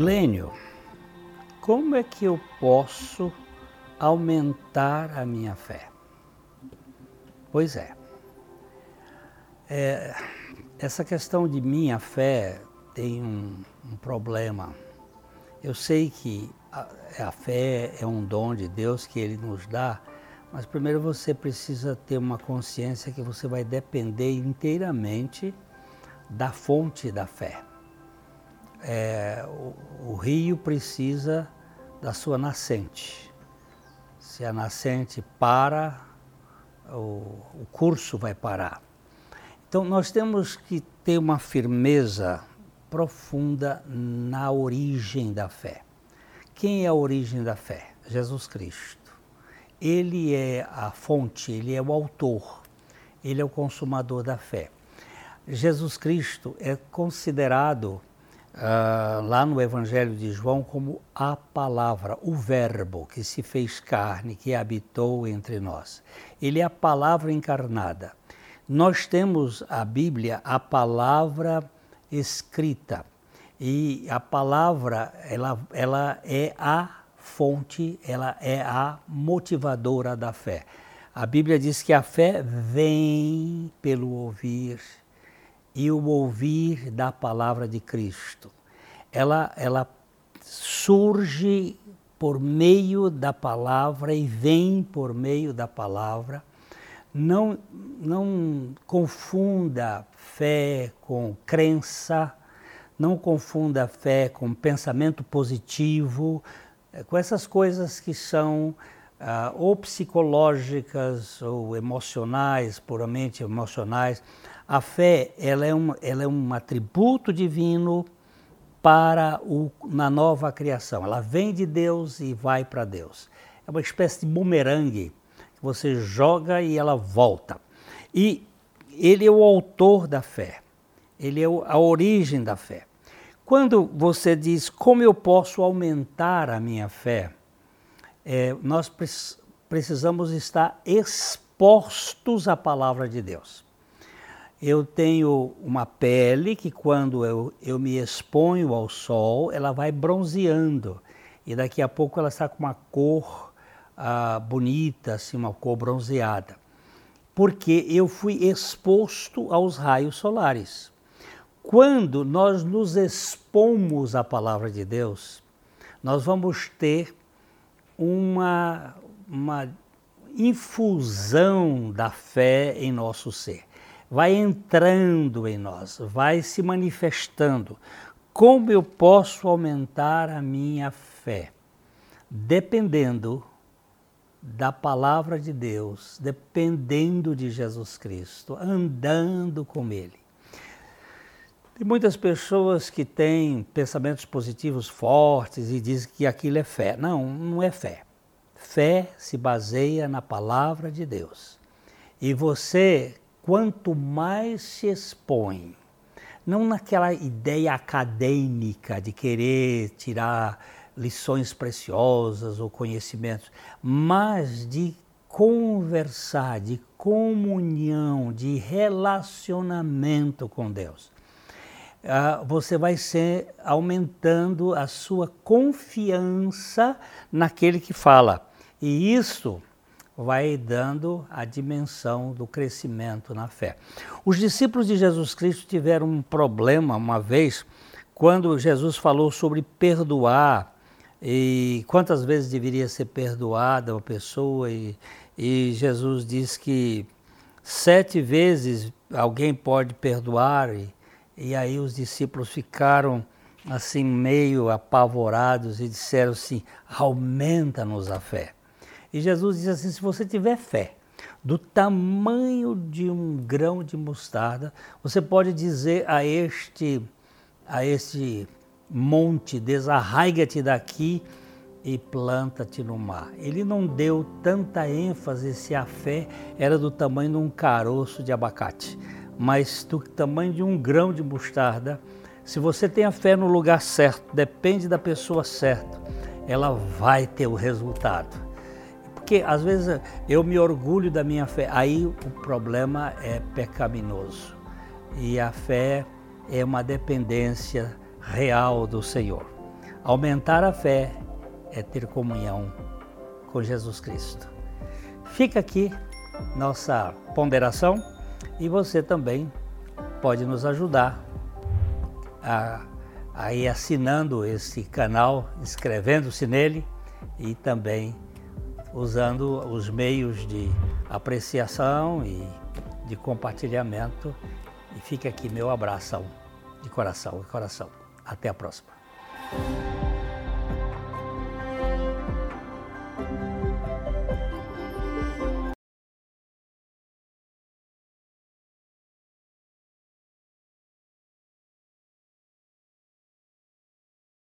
Glênio, como é que eu posso aumentar a minha fé? Pois é, é essa questão de minha fé tem um, um problema. Eu sei que a, a fé é um dom de Deus que Ele nos dá, mas primeiro você precisa ter uma consciência que você vai depender inteiramente da fonte da fé. É, o, o, rio precisa da sua nascente. Se a nascente para, o, o curso vai parar. Então nós temos que ter uma firmeza profunda na origem da fé. Quem é a origem da fé? Jesus Cristo. Ele é a fonte, ele é o autor, ele é o consumador da fé. Jesus Cristo é considerado uh, lá no Evangelho de João como a palavra, o Verbo que se fez carne, que habitou entre nós. Ele é a palavra encarnada. Nós temos a Bíblia, a palavra escrita. E a palavra, ela, ela é a fonte, ela é a motivadora da fé. A Bíblia diz que a fé vem pelo ouvir e o ouvir da palavra de Cristo. Ela, ela surge por meio da palavra e vem por meio da palavra. Não, não confunda fé com crença, não confunda fé com pensamento positivo, é, com essas coisas que são ah, ou psicológicas ou emocionais, puramente emocionais. A fé ela é, um, ela é um atributo divino para o, na nova criação. Ela vem de Deus e vai para Deus. É uma espécie de bumerangue que você joga e ela volta. E ele é o autor da fé. Ele é a origem da fé. Quando você diz como eu posso aumentar a minha fé, é, nós precisamos estar expostos à palavra de Deus. Eu tenho uma pele que, quando eu, eu me exponho ao sol, ela vai bronzeando. E daqui a pouco ela está com uma cor ah, bonita, assim, uma cor bronzeada. Porque eu fui exposto aos raios solares. Quando nós nos expomos à palavra de Deus, nós vamos ter uma, uma infusão da fé em nosso ser. Vai entrando em nós, vai se manifestando. Como eu posso aumentar a minha fé? Dependendo da palavra de Deus, dependendo de Jesus Cristo, andando com Ele. Tem muitas pessoas que têm pensamentos positivos fortes e dizem que aquilo é fé. Não, não é fé. Fé se baseia na palavra de Deus. E você, quanto mais se expõe, não naquela ideia acadêmica de querer tirar lições preciosas ou conhecimentos, mas de conversar, de comunhão, de relacionamento com Deus você vai ser aumentando a sua confiança naquele que fala. E isso vai dando a dimensão do crescimento na fé. Os discípulos de Jesus Cristo tiveram um problema uma vez quando Jesus falou sobre perdoar e quantas vezes deveria ser perdoada uma pessoa e, e Jesus diz que sete vezes alguém pode perdoar e, e aí os discípulos ficaram assim meio apavorados e disseram assim: aumenta-nos a fé. E Jesus diz assim: se você tiver fé do tamanho de um grão de mostarda, você pode dizer a este a este monte, desarraiga-te daqui e planta-te no mar. Ele não deu tanta ênfase se a fé era do tamanho de um caroço de abacate mas do tamanho de um grão de mostarda, se você tem a fé no lugar certo, depende da pessoa certa, ela vai ter o resultado. Porque às vezes eu me orgulho da minha fé, aí o problema é pecaminoso. E a fé é uma dependência real do Senhor. Aumentar a fé é ter comunhão com Jesus Cristo. Fica aqui nossa ponderação e você também pode nos ajudar a, a ir assinando esse canal, inscrevendo-se nele e também usando os meios de apreciação e de compartilhamento. E fica aqui meu abraço de coração e coração. Até a próxima.